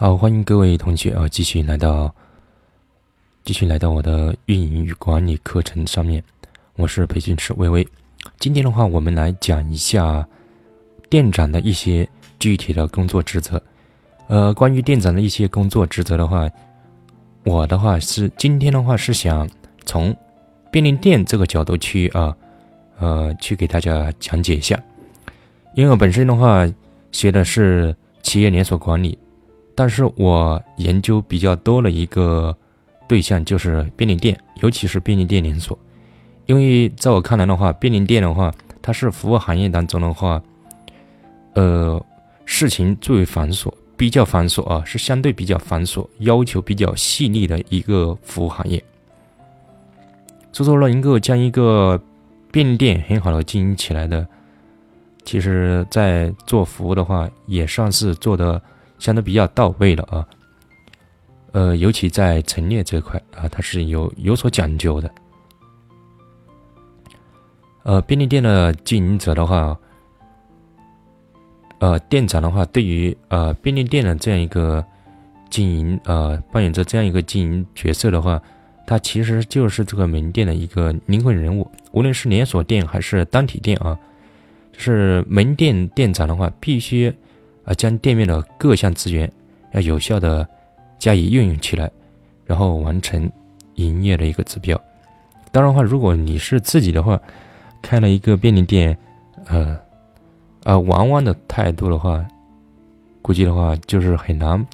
好，欢迎各位同学啊，继续来到，继续来到我的运营与管理课程上面。我是培训师微微。今天的话，我们来讲一下店长的一些具体的工作职责。呃，关于店长的一些工作职责的话，我的话是今天的话是想从便利店这个角度去啊，呃，去给大家讲解一下。因为我本身的话学的是企业连锁管理。但是我研究比较多的一个对象就是便利店，尤其是便利店连锁，因为在我看来的话，便利店的话，它是服务行业当中的话，呃，事情最为繁琐，比较繁琐啊，是相对比较繁琐，要求比较细腻的一个服务行业。所以说，能够将一个便利店很好的经营起来的，其实在做服务的话，也算是做的。相对比较到位了啊，呃，尤其在陈列这块啊，它是有有所讲究的。呃，便利店的经营者的话，呃，店长的话，对于呃便利店的这样一个经营，呃，扮演着这样一个经营角色的话，他其实就是这个门店的一个灵魂人物。无论是连锁店还是单体店啊，是门店店长的话，必须。啊，将店面的各项资源要有效的加以运用起来，然后完成营业的一个指标。当然的话，如果你是自己的话，开了一个便利店，呃，啊，玩玩的态度的话，估计的话就是很难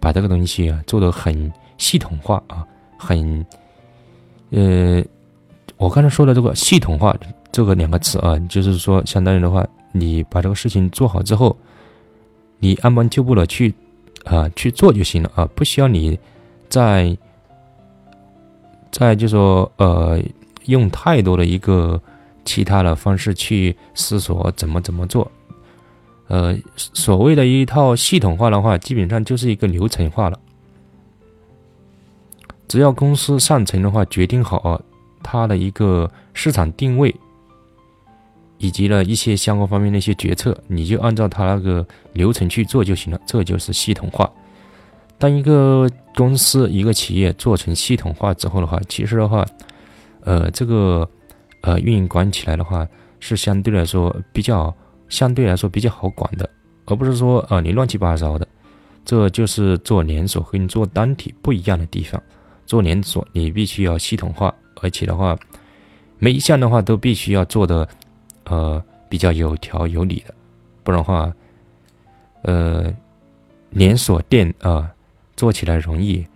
把这个东西啊做得很系统化啊，很，呃，我刚才说的这个系统化这个两个词啊，就是说，相当于的话，你把这个事情做好之后。你按部就班的去，啊，去做就行了啊，不需要你再再就说呃，用太多的一个其他的方式去思索怎么怎么做，呃，所谓的一套系统化的话，基本上就是一个流程化了。只要公司上层的话决定好它的一个市场定位。以及呢一些相关方面的一些决策，你就按照他那个流程去做就行了，这就是系统化。当一个公司、一个企业做成系统化之后的话，其实的话，呃，这个呃运营管理起来的话，是相对来说比较相对来说比较好管的，而不是说呃你乱七八糟的。这就是做连锁和你做单体不一样的地方。做连锁你必须要系统化，而且的话，每一项的话都必须要做的。呃，比较有条有理的，不然的话，呃，连锁店啊，做起来容易，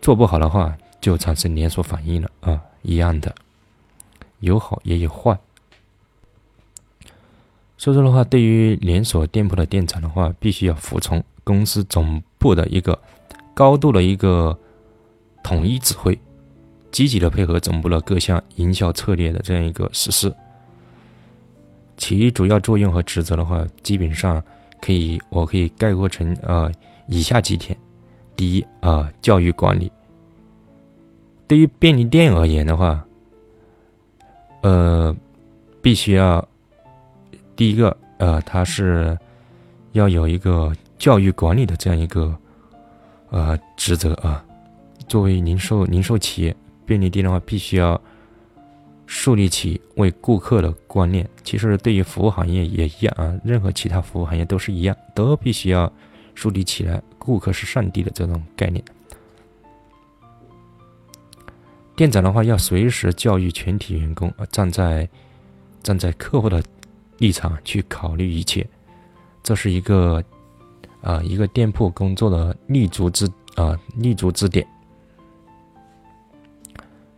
做不好的话就产生连锁反应了啊，一样的，有好也有坏。所以说的话，对于连锁店铺的店长的话，必须要服从公司总部的一个高度的一个统一指挥，积极的配合总部的各项营销策略的这样一个实施。其主要作用和职责的话，基本上可以，我可以概括成呃以下几点：第一啊，教育管理。对于便利店而言的话，呃，必须要第一个呃，它是要有一个教育管理的这样一个呃职责啊。作为零售零售企业，便利店的话，必须要。树立起为顾客的观念，其实对于服务行业也一样啊，任何其他服务行业都是一样，都必须要树立起来顾客是上帝的这种概念。店长的话要随时教育全体员工啊，站在站在客户的立场去考虑一切，这是一个啊一个店铺工作的立足之啊立足之点。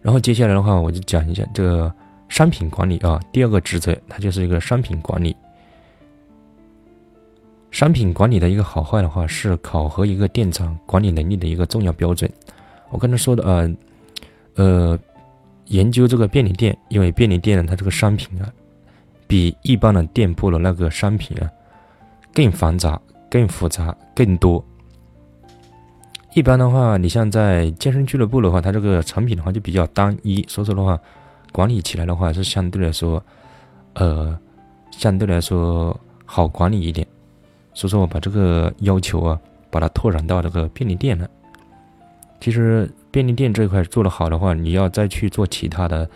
然后接下来的话，我就讲一下这个商品管理啊。第二个职责，它就是一个商品管理。商品管理的一个好坏的话，是考核一个店长管理能力的一个重要标准。我刚才说的呃呃，研究这个便利店，因为便利店呢它这个商品啊，比一般的店铺的那个商品啊更繁杂、更复杂、更多。一般的话，你像在健身俱乐部的话，它这个产品的话就比较单一，所以说的话，管理起来的话是相对来说，呃，相对来说好管理一点。所以说我把这个要求啊把它拓展到这个便利店了。其实便利店这一块做得好的话，你要再去做其他的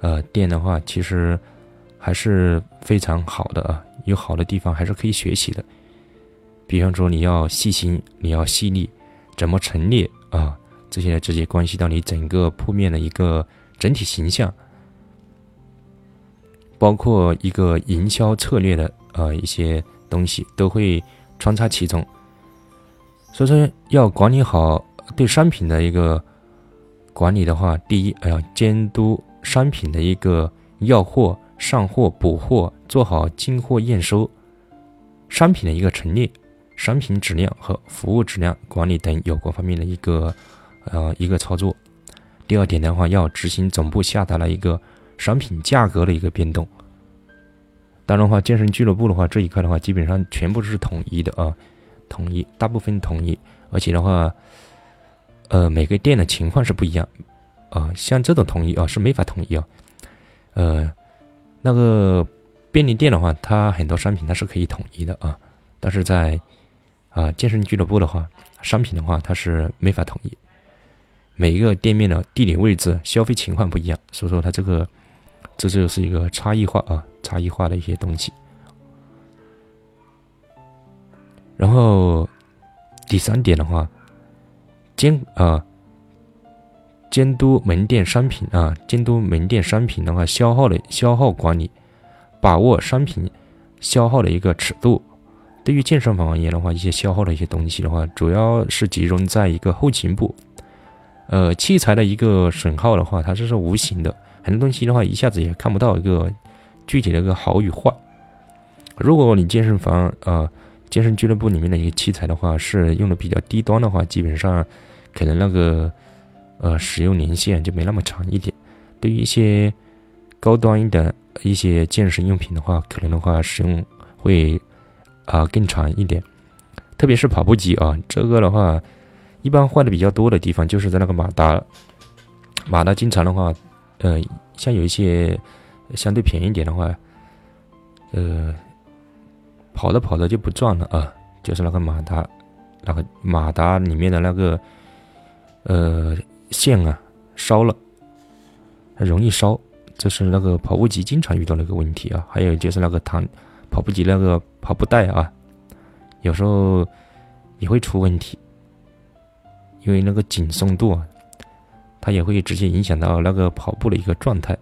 呃店的话，其实还是非常好的啊，有好的地方还是可以学习的。比方说你要细心，你要细腻，怎么陈列啊，这些直接关系到你整个铺面的一个整体形象。包括一个营销策略的呃一些东西都会穿插其中，所以说要管理好对商品的一个管理的话，第一要监督商品的一个要货、上货、补货，做好进货验收，商品的一个陈列、商品质量和服务质量管理等有关方面的一个呃一个操作。第二点的话，要执行总部下达了一个。商品价格的一个变动，当然的话，健身俱乐部的话这一块的话，基本上全部是统一的啊，统一，大部分统一，而且的话，呃，每个店的情况是不一样啊，像这种统一啊是没法统一啊，呃，那个便利店的话，它很多商品它是可以统一的啊，但是在啊健身俱乐部的话，商品的话它是没法统一，每一个店面的地理位置、消费情况不一样，所以说它这个。这就是一个差异化啊，差异化的一些东西。然后第三点的话，监啊监督门店商品啊，监督门店商品的话消耗的消耗管理，把握商品消耗的一个尺度。对于健身房而言的话，一些消耗的一些东西的话，主要是集中在一个后勤部。呃，器材的一个损耗的话，它这是无形的。很多东西的话，一下子也看不到一个具体的一个好与坏。如果你健身房啊，健身俱乐部里面的一个器材的话，是用的比较低端的话，基本上可能那个呃使用年限就没那么长一点。对于一些高端一点一些健身用品的话，可能的话使用会啊更长一点。特别是跑步机啊，这个的话，一般坏的比较多的地方就是在那个马达，马达经常的话。呃，像有一些相对便宜点的话，呃，跑着跑着就不转了啊，就是那个马达，那个马达里面的那个呃线啊烧了，它容易烧，这是那个跑步机经常遇到的一个问题啊。还有就是那个弹跑步机那个跑步带啊，有时候也会出问题，因为那个紧松度啊。它也会直接影响到那个跑步的一个状态。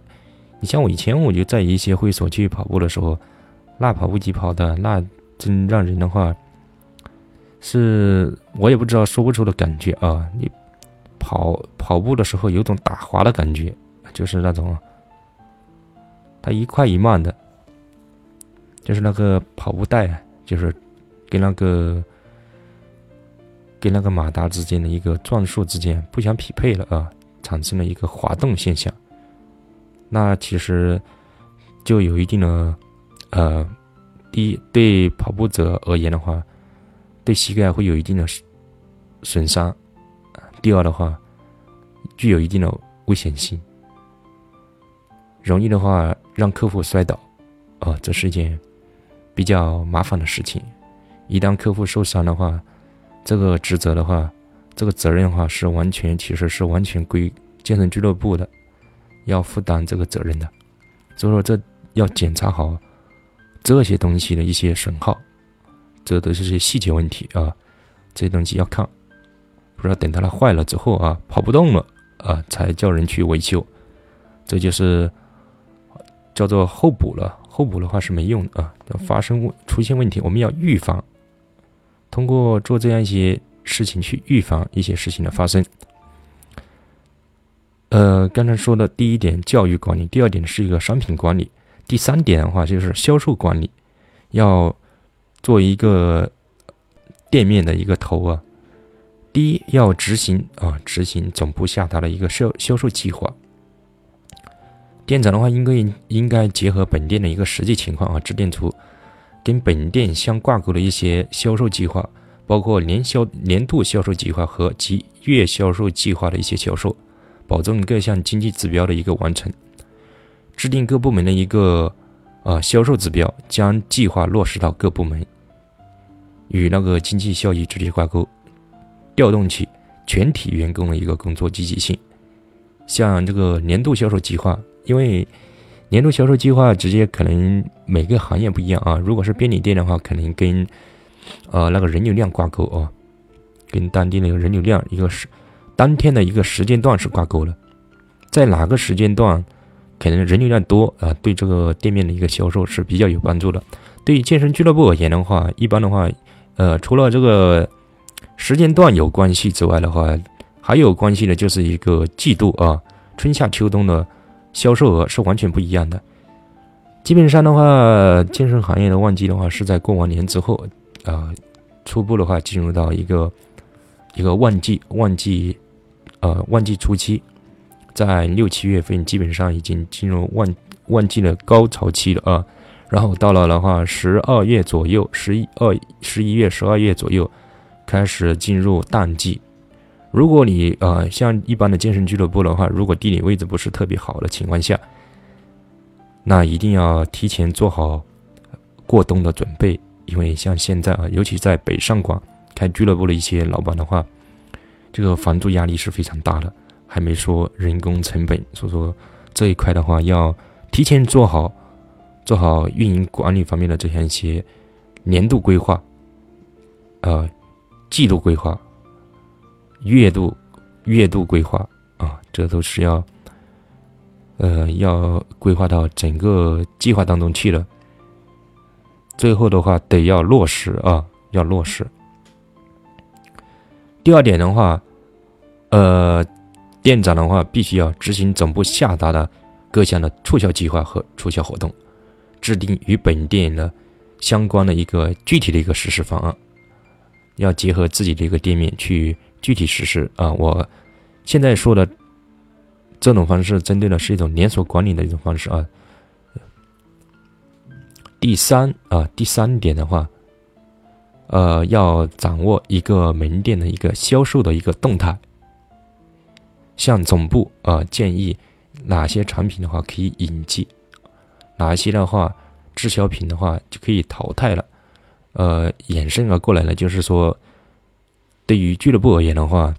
你像我以前我就在一些会所去跑步的时候，那跑步机跑的那真让人的话，是我也不知道说不出的感觉啊。你跑跑步的时候有种打滑的感觉，就是那种它一快一慢的，就是那个跑步带就是跟那个跟那个马达之间的一个转速之间不相匹配了啊。产生了一个滑动现象，那其实就有一定的呃，第一对跑步者而言的话，对膝盖会有一定的损伤；第二的话，具有一定的危险性，容易的话让客户摔倒，啊，这是一件比较麻烦的事情。一旦客户受伤的话，这个职责的话。这个责任的话是完全，其实是完全归健身俱乐部的，要负担这个责任的。所以说，这要检查好这些东西的一些损耗，这都是些细节问题啊。这些东西要看，不要等到它坏了之后啊，跑不动了啊，才叫人去维修。这就是叫做后补了。后补的话是没用的啊。要发生出现问题，我们要预防，通过做这样一些。事情去预防一些事情的发生。呃，刚才说的第一点教育管理，第二点是一个商品管理，第三点的话就是销售管理，要做一个店面的一个头啊。第一要执行啊，执行总部下达的一个销销售计划。店长的话应该应该结合本店的一个实际情况啊，制定出跟本店相挂钩的一些销售计划。包括年销年度销售计划和及月销售计划的一些销售，保证各项经济指标的一个完成，制定各部门的一个呃销售指标，将计划落实到各部门。与那个经济效益直接挂钩，调动起全体员工的一个工作积极性。像这个年度销售计划，因为年度销售计划直接可能每个行业不一样啊。如果是便利店的话，可能跟呃那个人流量挂钩哦，跟当地的一个人流量一个时当天的一个时间段是挂钩的，在哪个时间段可能人流量多啊，对这个店面的一个销售是比较有帮助的。对于健身俱乐部而言的话，一般的话，呃，除了这个时间段有关系之外的话，还有关系的就是一个季度啊，春夏秋冬的销售额是完全不一样的。基本上的话，健身行业的旺季的话是在过完年之后啊，初步的话进入到一个一个旺季，旺季呃旺季初期，在六七月份基本上已经进入旺旺季的高潮期了啊。然后到了的话，十二月左右，十一二十一月、十二月左右，开始进入淡季。如果你呃像一般的健身俱乐部的话，如果地理位置不是特别好的情况下，那一定要提前做好过冬的准备，因为像现在啊，尤其在北上广开俱乐部的一些老板的话，这个房租压力是非常大的，还没说人工成本，所以说这一块的话要提前做好。做好运营管理方面的这样一些年度规划，呃，季度规划、月度、月度规划啊，这都是要呃要规划到整个计划当中去了。最后的话得要落实啊，要落实。第二点的话，呃，店长的话必须要执行总部下达的各项的促销计划和促销活动。制定与本店的相关的一个具体的一个实施方案，要结合自己的一个店面去具体实施啊！我现在说的这种方式，针对的是一种连锁管理的一种方式啊。第三啊，第三点的话，呃，要掌握一个门店的一个销售的一个动态，向总部啊建议哪些产品的话可以引进。哪些的话，滞销品的话就可以淘汰了。呃，衍生而过来呢，就是说，对于俱乐部而言的话，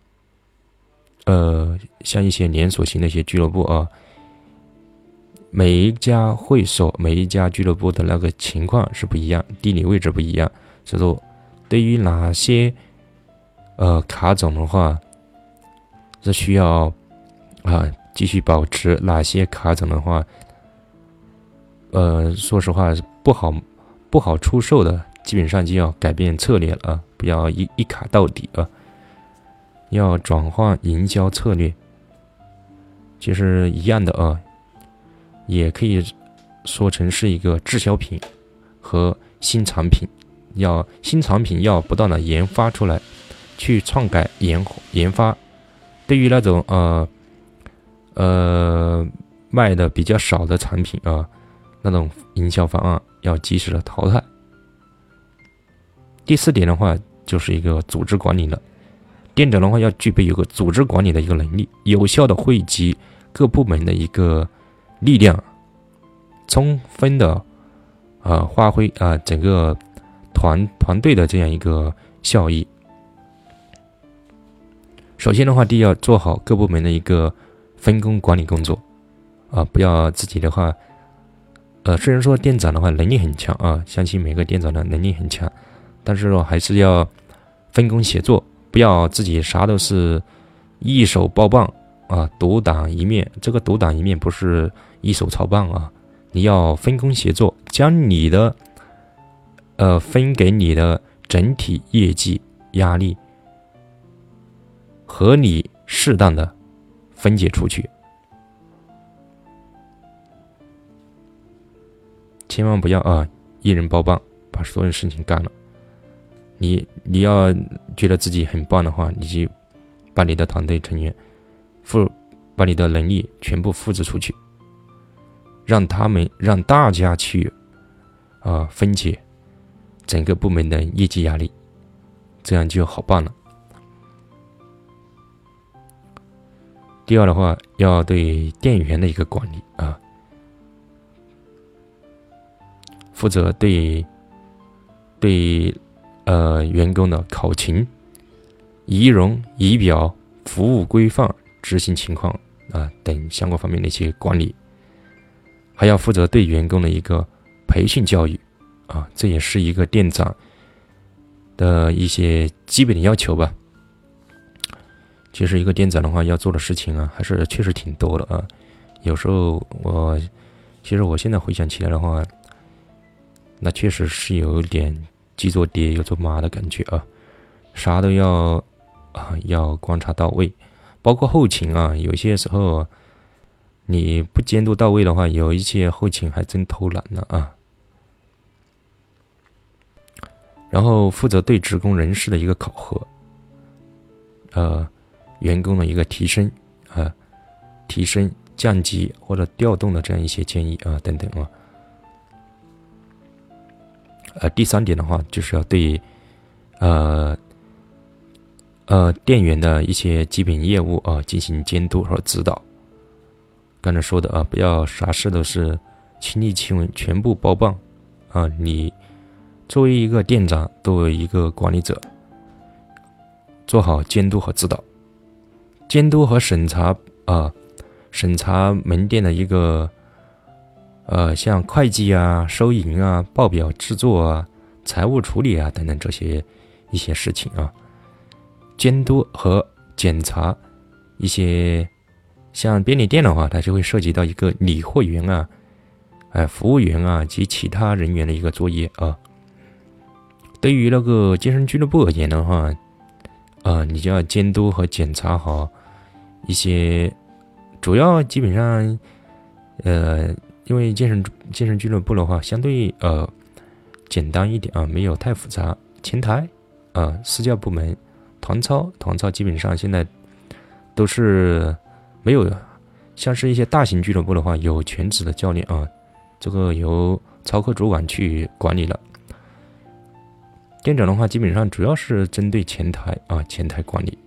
呃，像一些连锁型的一些俱乐部啊，每一家会所、每一家俱乐部的那个情况是不一样，地理位置不一样，所以说，对于哪些呃卡种的话，是需要啊继续保持；哪些卡种的话，呃，说实话，不好不好出售的，基本上就要改变策略了啊，不要一一卡到底啊，要转换营销策略，其实一样的啊，也可以说成是一个滞销品和新产品，要新产品要不断的研发出来，去创改研研发，对于那种呃呃卖的比较少的产品啊。那种营销方案要及时的淘汰。第四点的话，就是一个组织管理了。店长的话要具备有个组织管理的一个能力，有效的汇集各部门的一个力量，充分的啊发挥啊整个团团队的这样一个效益。首先的话，第一要做好各部门的一个分工管理工作啊，不要自己的话。呃，虽然说店长的话能力很强啊，相信每个店长的能力很强，但是说还是要分工协作，不要自己啥都是一手包办啊，独当一面。这个独当一面不是一手操办啊，你要分工协作，将你的呃分给你的整体业绩压力合理适当的分解出去。千万不要啊！一人包办，把所有事情干了。你你要觉得自己很棒的话，你就把你的团队成员复把你的能力全部复制出去，让他们让大家去啊分解整个部门的业绩压力，这样就好办了。第二的话，要对店员的一个管理啊。负责对对呃员工的考勤、仪容仪表、服务规范、执行情况啊等相关方面的一些管理，还要负责对员工的一个培训教育啊，这也是一个店长的一些基本的要求吧。其实一个店长的话要做的事情啊，还是确实挺多的啊。有时候我，其实我现在回想起来的话，那确实是有点既做爹又做妈的感觉啊，啥都要啊要观察到位，包括后勤啊，有些时候你不监督到位的话，有一些后勤还真偷懒了啊。然后负责对职工人事的一个考核，呃。员工的一个提升啊，提升、降级或者调动的这样一些建议啊，等等啊。呃，第三点的话，就是要对呃呃店员的一些基本业务啊进行监督和指导。刚才说的啊，不要啥事都是亲力亲为，全部包办啊。你作为一个店长，作为一个管理者，做好监督和指导。监督和审查啊，审查门店的一个呃，像会计啊、收银啊、报表制作啊、财务处理啊等等这些一些事情啊。监督和检查一些像便利店的话，它就会涉及到一个理货员啊、哎服务员啊及其他人员的一个作业啊。对于那个健身俱乐部而言的话，啊，你就要监督和检查好。一些主要基本上，呃，因为健身健身俱乐部的话，相对呃简单一点啊，没有太复杂。前台啊，私教部门，团操，团操基本上现在都是没有，像是一些大型俱乐部的话，有全职的教练啊，这个由操课主管去管理了。店长的话，基本上主要是针对前台啊，前台管理。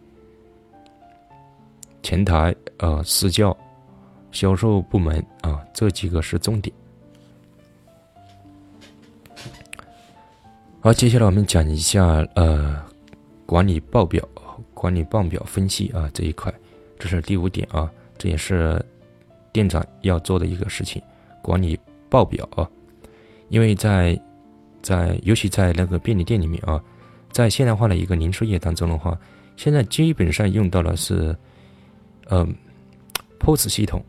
前台、呃，私教、销售部门啊，这几个是重点。好，接下来我们讲一下呃，管理报表、管理报表分析啊这一块，这是第五点啊，这也是店长要做的一个事情，管理报表啊。因为在在尤其在那个便利店里面啊，在现代化的一个零售业当中的话，现在基本上用到的是。嗯，POS 系统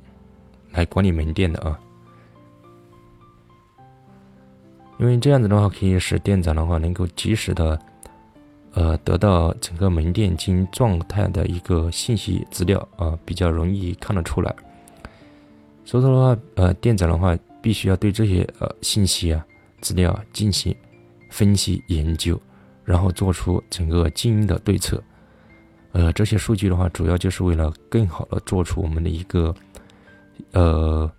来管理门店的啊，因为这样子的话，可以使店长的话能够及时的呃得到整个门店经营状态的一个信息资料啊，比较容易看得出来。所以说的话，呃，店长的话必须要对这些呃信息啊资料进行分析研究，然后做出整个经营的对策。呃，这些数据的话，主要就是为了更好的做出我们的一个呃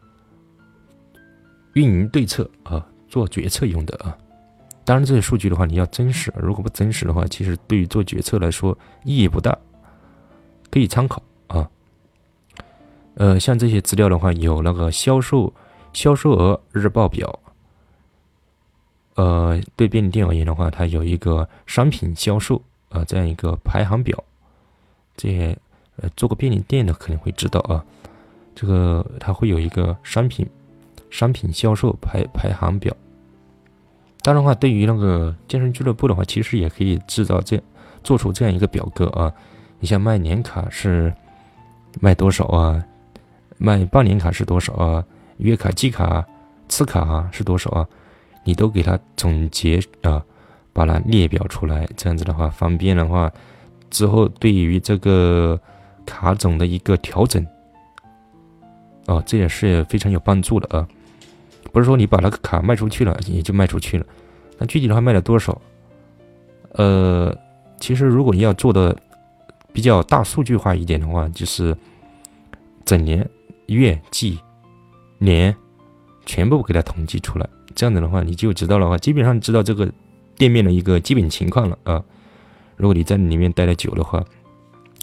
运营对策啊，做决策用的啊。当然，这些数据的话，你要真实，如果不真实的话，其实对于做决策来说意义不大，可以参考啊。呃，像这些资料的话，有那个销售销售额日报表，呃，对便利店而言的话，它有一个商品销售啊这样一个排行表。这些呃，做过便利店的可能会知道啊，这个它会有一个商品商品销售排排行表。当然的话，对于那个健身俱乐部的话，其实也可以制造这做出这样一个表格啊。你像卖年卡是卖多少啊？卖半年卡是多少啊？月卡、季卡、次卡啊是多少啊？你都给它总结啊，把它列表出来，这样子的话方便的话。之后，对于这个卡总的一个调整，哦，这也是非常有帮助的啊。不是说你把那个卡卖出去了，也就卖出去了。那具体的话卖了多少？呃，其实如果你要做的比较大数据化一点的话，就是整年、月、季、年全部给它统计出来。这样子的话，你就知道了话，基本上知道这个店面的一个基本情况了啊。如果你在里面待的久的话，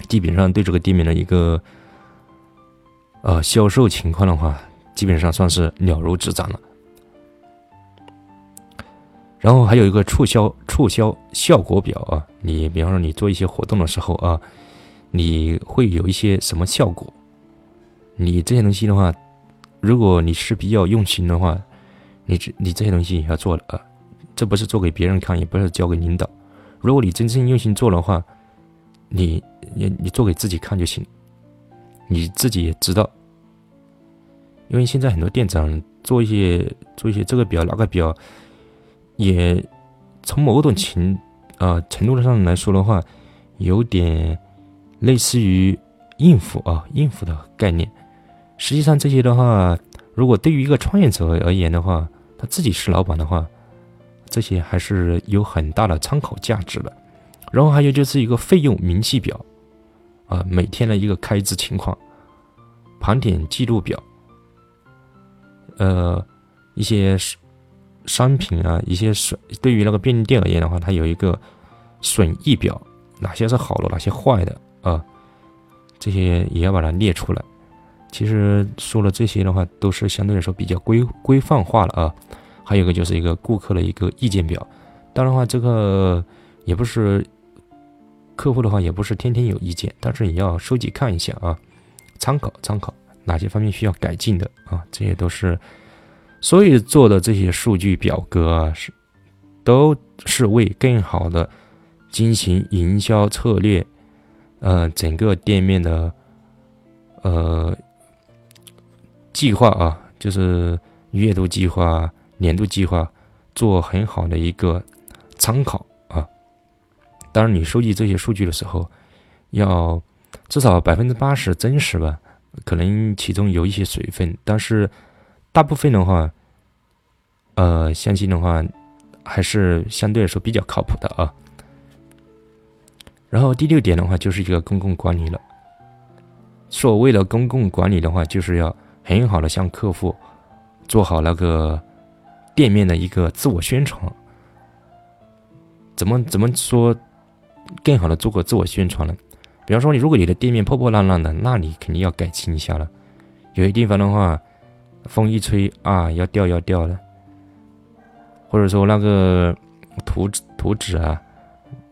基本上对这个店面的一个呃销售情况的话，基本上算是了如指掌了。然后还有一个促销促销效果表啊，你比方说你做一些活动的时候啊，你会有一些什么效果？你这些东西的话，如果你是比较用心的话，你这你这些东西也要做的啊，这不是做给别人看，也不是交给领导。如果你真正用心做的话，你你你做给自己看就行，你自己也知道。因为现在很多店长做一些做一些这个表那个表，也从某种情啊程度上来说的话，有点类似于应付啊应付的概念。实际上这些的话，如果对于一个创业者而言的话，他自己是老板的话，这些还是有很大的参考价值的。然后还有就是一个费用明细表，啊，每天的一个开支情况盘点记录表，呃，一些商品啊，一些损，对于那个便利店而言的话，它有一个损益表，哪些是好的，哪些坏的啊，这些也要把它列出来。其实说了这些的话，都是相对来说比较规规范化了啊。还有一个就是一个顾客的一个意见表，当然话这个也不是客户的话，也不是天天有意见，但是也要收集看一下啊，参考参考哪些方面需要改进的啊，这些都是所以做的这些数据表格啊，是都是为更好的进行营销策略，呃，整个店面的呃。计划啊，就是月度计划、年度计划，做很好的一个参考。当然，你收集这些数据的时候，要至少百分之八十真实吧，可能其中有一些水分，但是大部分的话，呃，相信的话还是相对来说比较靠谱的啊。然后第六点的话，就是一个公共管理了。所谓的公共管理的话，就是要。很好的向客户做好那个店面的一个自我宣传，怎么怎么说更好的做个自我宣传了？比方说，你如果你的店面破破烂烂的，那你肯定要改进一下了。有些地方的话，风一吹啊，要掉要掉了，或者说那个图纸图纸啊，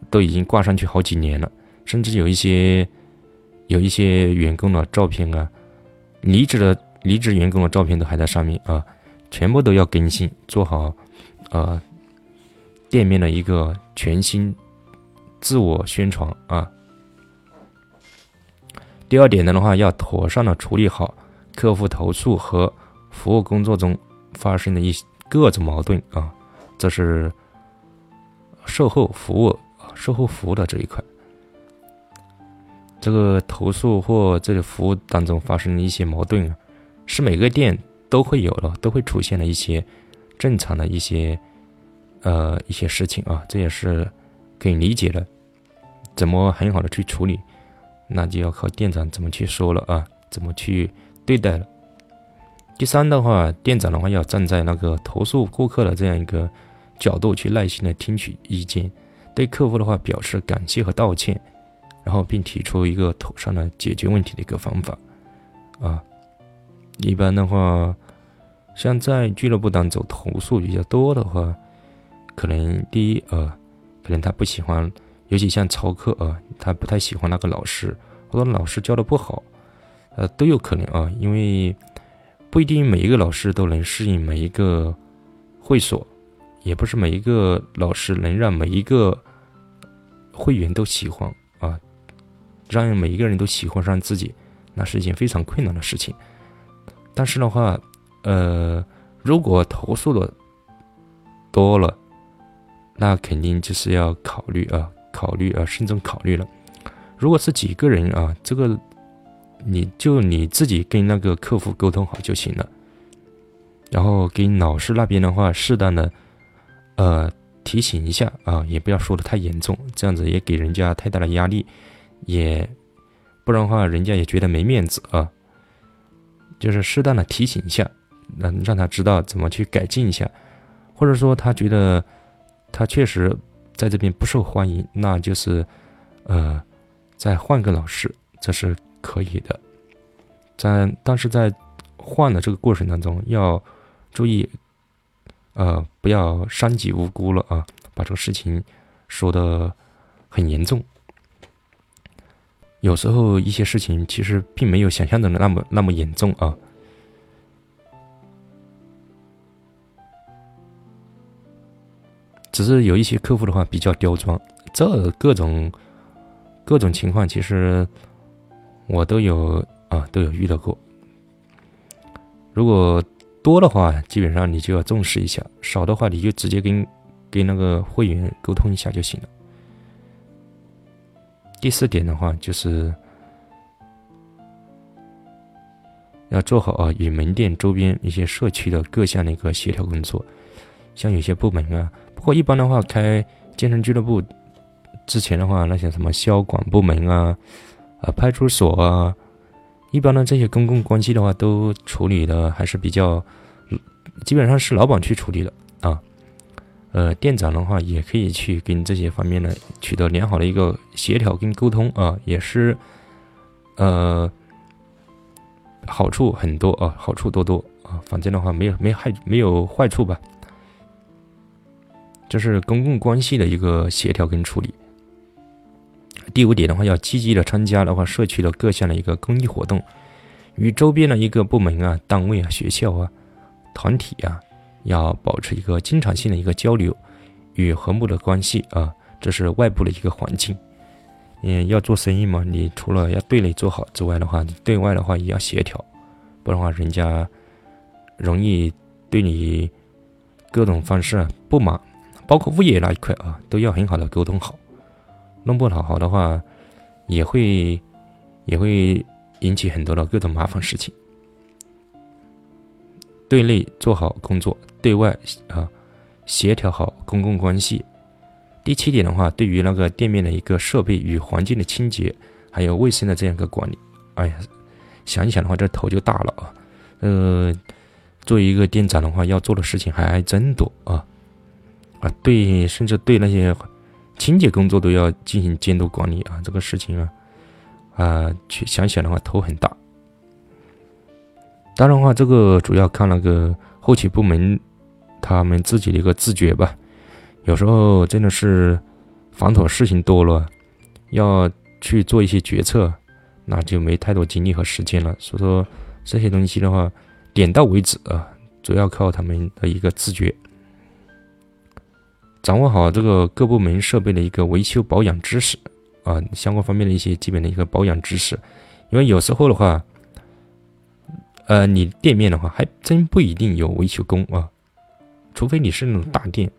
都已经挂上去好几年了，甚至有一些有一些员工的照片啊，离职的。离职员工的照片都还在上面啊，全部都要更新，做好呃店面的一个全新自我宣传啊。第二点的话，要妥善的处理好客户投诉和服务工作中发生的一些各种矛盾啊，这是售后服务啊，售后服务的这一块，这个投诉或这个服务当中发生的一些矛盾啊。是每个店都会有的，都会出现的一些正常的一些呃一些事情啊，这也是可以理解的。怎么很好的去处理，那就要靠店长怎么去说了啊，怎么去对待了。第三的话，店长的话要站在那个投诉顾客的这样一个角度去耐心的听取意见，对客户的话表示感谢和道歉，然后并提出一个妥善的解决问题的一个方法啊。一般的话，像在俱乐部当中投诉比较多的话，可能第一呃，可能他不喜欢，尤其像操课啊，他不太喜欢那个老师，或者老师教的不好，呃，都有可能啊，因为不一定每一个老师都能适应每一个会所，也不是每一个老师能让每一个会员都喜欢啊，让每一个人都喜欢上自己，那是一件非常困难的事情。但是的话，呃，如果投诉的多了，那肯定就是要考虑啊，考虑啊，慎重考虑了。如果是几个人啊，这个你就你自己跟那个客服沟通好就行了。然后跟老师那边的话，适当的呃提醒一下啊，也不要说的太严重，这样子也给人家太大的压力，也不然的话，人家也觉得没面子啊。就是适当的提醒一下，让让他知道怎么去改进一下，或者说他觉得他确实在这边不受欢迎，那就是呃再换个老师，这是可以的。在但是在换的这个过程当中要注意，呃，不要伤及无辜了啊，把这个事情说的很严重。有时候一些事情其实并没有想象的那么那么严重啊。只是有一些客户的话比较刁钻，这各种各种情况其实我都有啊都有遇到过。如果多的话，基本上你就要重视一下；少的话，你就直接跟跟那个会员沟通一下就行了。第四点的话，就是要做好啊与门店周边一些社区的各项的一个协调工作，像有些部门啊。不过一般的话，开健身俱乐部之前的话，那些什么消管部门啊、啊派出所啊，一般的这些公共关系的话，都处理的还是比较，基本上是老板去处理的啊。呃，店长的话也可以去跟这些方面呢取得良好的一个协调跟沟通啊，也是呃好处很多啊，好处多多啊，反正的话没有没害没有坏处吧。这是公共关系的一个协调跟处理。第五点的话，要积极的参加的话，社区的各项的一个公益活动，与周边的一个部门啊、单位啊、学校啊、团体啊，要保持一个经常性的一个交流与和睦的关系啊。这是外部的一个环境。嗯，要做生意嘛，你除了要对内做好之外的话，对外的话也要协调，不然的话，人家容易对你各种方式不满。包括物业那一块啊，都要很好的沟通好，弄不好好的话，也会也会引起很多的各种麻烦事情。对内做好工作，对外啊协调好公共关系。第七点的话，对于那个店面的一个设备与环境的清洁，还有卫生的这样一个管理，哎呀，想一想的话，这头就大了啊。呃，作为一个店长的话，要做的事情还真多啊。啊，对，甚至对那些清洁工作都要进行监督管理啊，这个事情啊，啊，去想想的话头很大。当然的话，这个主要看那个后勤部门他们自己的一个自觉吧。有时候真的是繁琐事情多了，要去做一些决策，那就没太多精力和时间了。所以说这些东西的话，点到为止啊，主要靠他们的一个自觉。掌握好这个各部门设备的一个维修保养知识啊，相关方面的一些基本的一个保养知识，因为有时候的话，呃，你店面的话还真不一定有维修工啊，除非你是那种大店，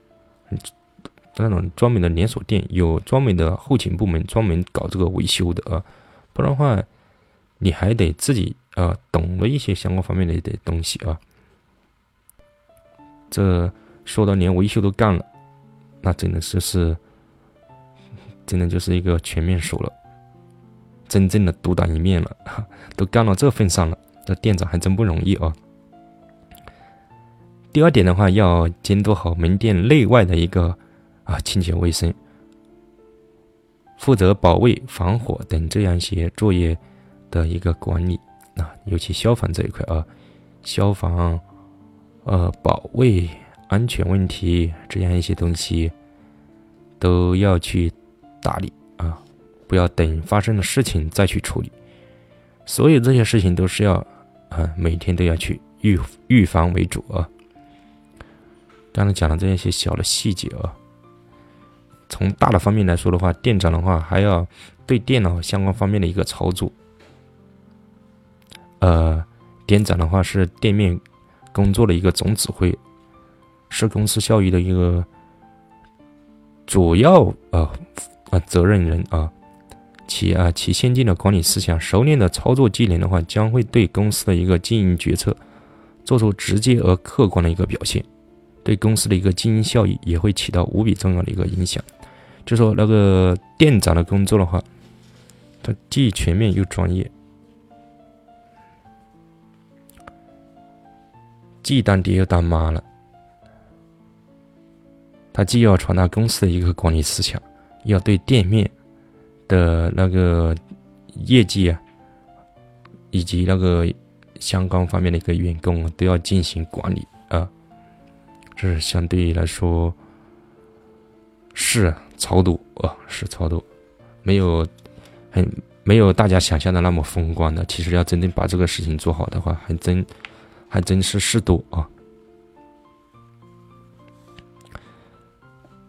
那种专门的连锁店，有专门的后勤部门专门搞这个维修的啊，不然的话，你还得自己啊懂了一些相关方面的的东西啊，这说到连维修都干了。那真的就是，真的就是一个全面手了，真正的独当一面了，都干到这份上了，这店长还真不容易啊。第二点的话，要监督好门店内外的一个啊清洁卫生，负责保卫、防火等这样一些作业的一个管理啊，尤其消防这一块啊，消防呃保卫。安全问题这样一些东西，都要去打理啊，不要等发生的事情再去处理。所有这些事情都是要啊，每天都要去预预防为主啊。刚才讲的这样一些小的细节啊，从大的方面来说的话，店长的话还要对电脑相关方面的一个操作。呃，店长的话是店面工作的一个总指挥。是公司效益的一个主要啊啊责任人啊，其啊其先进的管理思想、熟练的操作技能的话，将会对公司的一个经营决策做出直接而客观的一个表现，对公司的一个经营效益也会起到无比重要的一个影响。就说那个店长的工作的话，他既全面又专业，既当爹又当妈了。他既要传达公司的一个管理思想，要对店面的那个业绩啊，以及那个相关方面的一个员工都要进行管理啊。这是相对来说是超度啊，是超度，没有很没有大家想象的那么风光的。其实要真正把这个事情做好的话，还真还真是适度啊。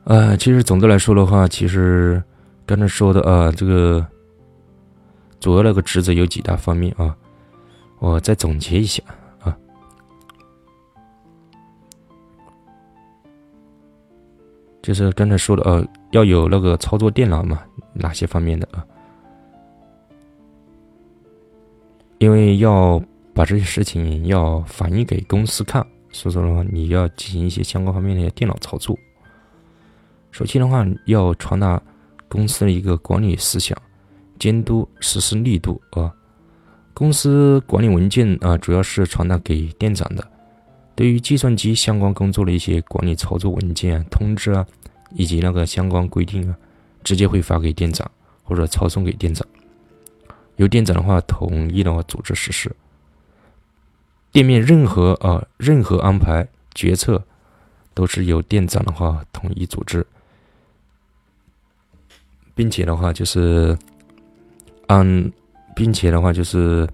呃，其实总的来说的话，其实刚才说的啊，这个主要那个职责有几大方面啊，我再总结一下啊，就是刚才说的呃，要有那个操作电脑嘛，哪些方面的啊？因为要把这些事情要反映给公司看，所以说的话，你要进行一些相关方面的电脑操作。首先的话，要传达公司的一个管理思想，监督实施力度啊。公司管理文件啊，主要是传达给店长的。对于计算机相关工作的一些管理操作文件、通知啊，以及那个相关规定啊，直接会发给店长或者抄送给店长，由店长的话统一的话组织实施。店面任何啊任何安排决策，都是由店长的话统一组织。并且的话，就是按，并且的话，就是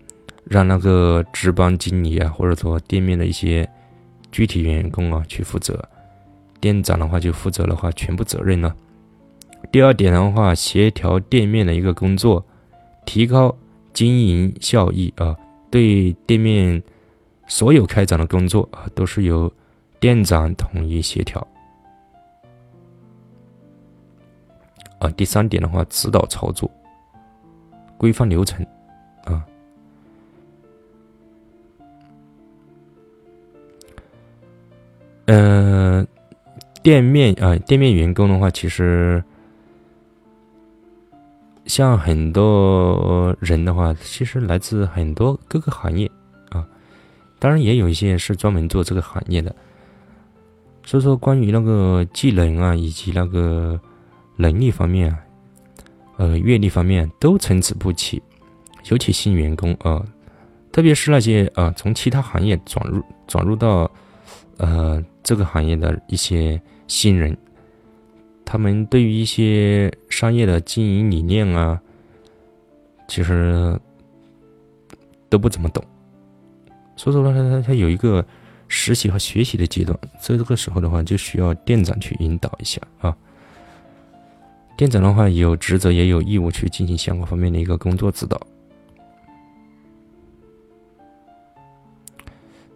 让那个值班经理啊，或者说店面的一些具体员工啊去负责，店长的话就负责的话全部责任了。第二点的话，协调店面的一个工作，提高经营效益啊。对店面所有开展的工作啊，都是由店长统一协调。啊，第三点的话，指导操作，规范流程，啊，嗯，店面啊，店面员工的话，其实像很多人的话，其实来自很多各个行业啊，当然也有一些是专门做这个行业的，所以说关于那个技能啊，以及那个。能力方面啊，呃，阅历方面都参差不齐，尤其新员工啊，特别是那些啊从其他行业转入转入到呃这个行业的一些新人，他们对于一些商业的经营理念啊，其实都不怎么懂，所以说呢，他他有一个实习和学习的阶段，在这个时候的话，就需要店长去引导一下啊。店长的话有职责也有义务去进行相关方面的一个工作指导。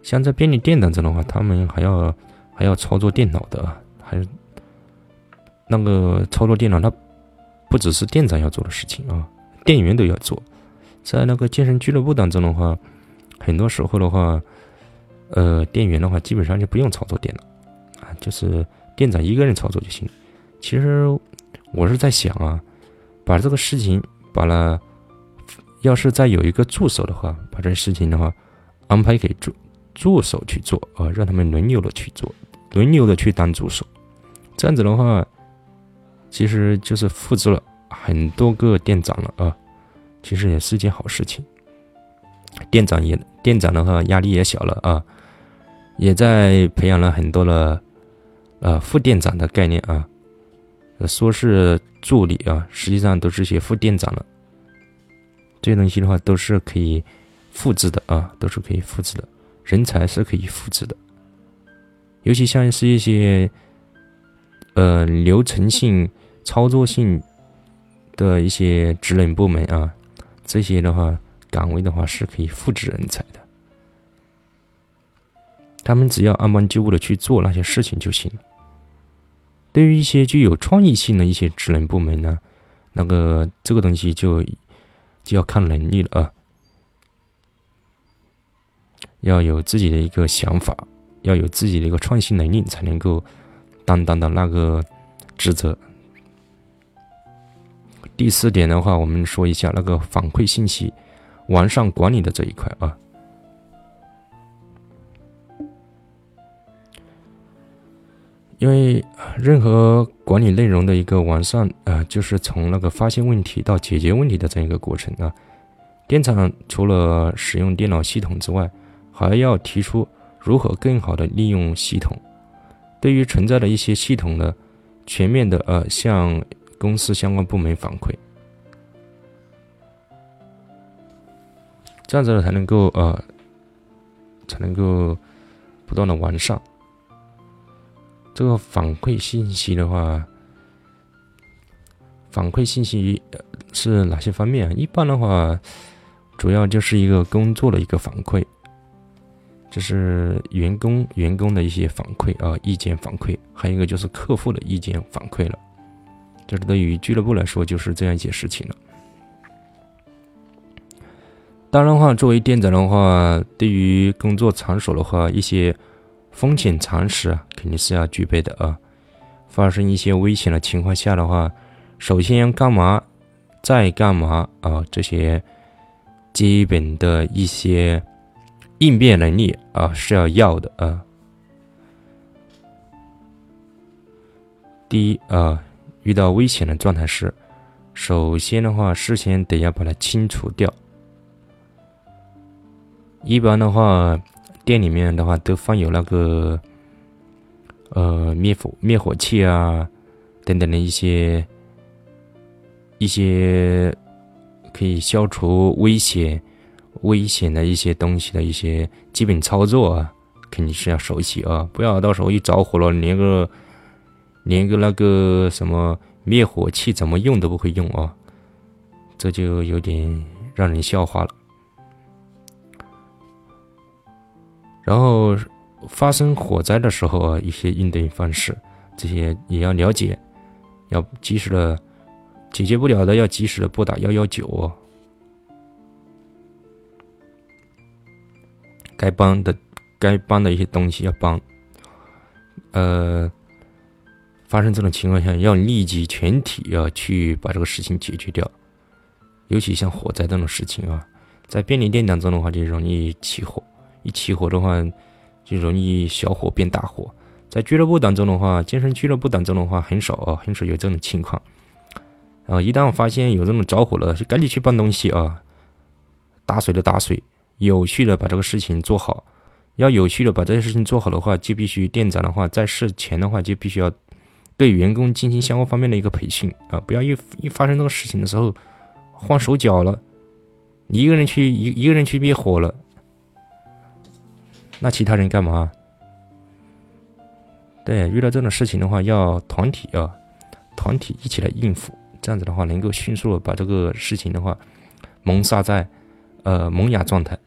像在便利店当中的话，他们还要还要操作电脑的，还那个操作电脑，它不只是店长要做的事情啊，店员都要做。在那个健身俱乐部当中的话，很多时候的话，呃，店员的话基本上就不用操作电脑啊，就是店长一个人操作就行。其实。我是在想啊，把这个事情，把了，要是再有一个助手的话，把这事情的话安排给助助手去做啊，让他们轮流的去做，轮流的去当助手，这样子的话，其实就是复制了很多个店长了啊，其实也是件好事情。店长也店长的话压力也小了啊，也在培养了很多的呃副店长的概念啊。说是助理啊，实际上都是些副店长了。这些东西的话都是可以复制的啊，都是可以复制的，人才是可以复制的。尤其像是一些呃流程性、操作性的一些职能部门啊，这些的话岗位的话是可以复制人才的。他们只要按部就班的去做那些事情就行了。对于一些具有创意性的一些职能部门呢，那个这个东西就就要看能力了啊，要有自己的一个想法，要有自己的一个创新能力，才能够担当的那个职责。第四点的话，我们说一下那个反馈信息、完善管理的这一块啊。因为任何管理内容的一个完善啊，就是从那个发现问题到解决问题的这样一个过程啊。电厂除了使用电脑系统之外，还要提出如何更好的利用系统，对于存在的一些系统的全面的呃向公司相关部门反馈，这样子才能够呃才能够不断的完善。这个反馈信息的话，反馈信息是哪些方面？一般的话，主要就是一个工作的一个反馈。这是员工员工的一些反馈啊，意见反馈，还有一个就是客户的意见反馈了。这是对于俱乐部来说，就是这样一些事情了。当然的话，作为店长的话，对于工作场所的话，一些风险常识啊，肯定是要具备的啊。发生一些危险的情况下的话，首先要干嘛，再干嘛啊？这些基本的一些。应变能力啊是要要的啊。第一啊，遇到危险的状态时，首先的话，事先得要把它清除掉。一般的话，店里面的话都放有那个呃灭火灭火器啊等等的一些一些可以消除危险。危险的一些东西的一些基本操作啊，肯定是要熟悉啊，不要到时候一着火了，连个连个那个什么灭火器怎么用都不会用啊，这就有点让人笑话了。然后发生火灾的时候啊，一些应对方式，这些也要了解，要及时的解决不了的，要及时的拨打幺幺九哦。该帮的，该帮的一些东西要帮。呃，发生这种情况下，要立即全体要去把这个事情解决掉。尤其像火灾这种事情啊，在便利店当中的话，就容易起火。一起火的话，就容易小火变大火。在俱乐部当中的话，健身俱乐部当中的话，很少啊，很少有这种情况。啊，一旦发现有这种着火了，就赶紧去搬东西啊，打水的打水。有序的把这个事情做好，要有序的把这些事情做好的话，就必须店长的话在事前的话就必须要对员工进行相关方面的一个培训啊，不要一一发生这个事情的时候慌手脚了，你一个人去一一个人去灭火了，那其他人干嘛？对，遇到这种事情的话要团体啊，团体一起来应付，这样子的话能够迅速的把这个事情的话蒙杀在呃萌芽状态。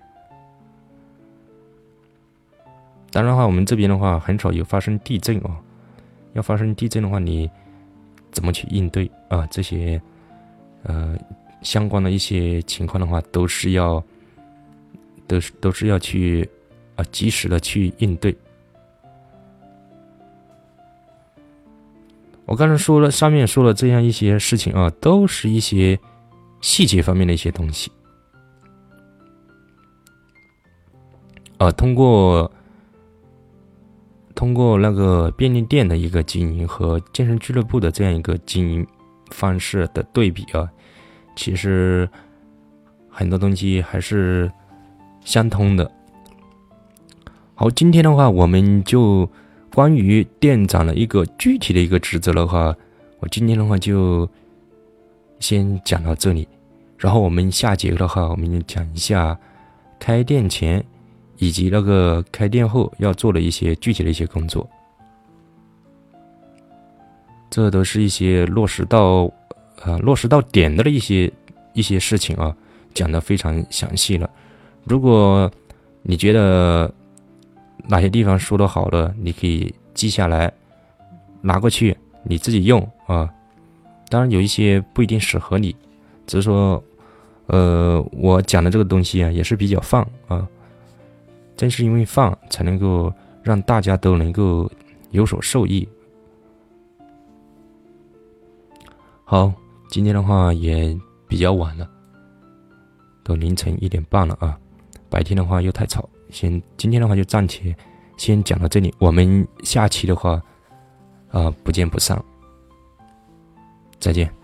当然的话，我们这边的话很少有发生地震哦。要发生地震的话，你怎么去应对啊？这些呃相关的一些情况的话，都是要都是都是要去啊及时的去应对。我刚才说了，上面说了这样一些事情啊，都是一些细节方面的一些东西啊，通过。通过那个便利店的一个经营和健身俱乐部的这样一个经营方式的对比啊，其实很多东西还是相通的。好，今天的话，我们就关于店长的一个具体的一个职责的话，我今天的话就先讲到这里。然后我们下节的话，我们就讲一下开店前。以及那个开店后要做的一些具体的一些工作，这都是一些落实到啊落实到点的的一些一些事情啊，讲的非常详细了。如果你觉得哪些地方说的好的，你可以记下来，拿过去你自己用啊。当然有一些不一定适合你，只是说，呃，我讲的这个东西啊，也是比较放啊。正是因为放，才能够让大家都能够有所受益。好，今天的话也比较晚了，都凌晨一点半了啊！白天的话又太吵，先今天的话就暂且先讲到这里。我们下期的话啊，不见不散，再见。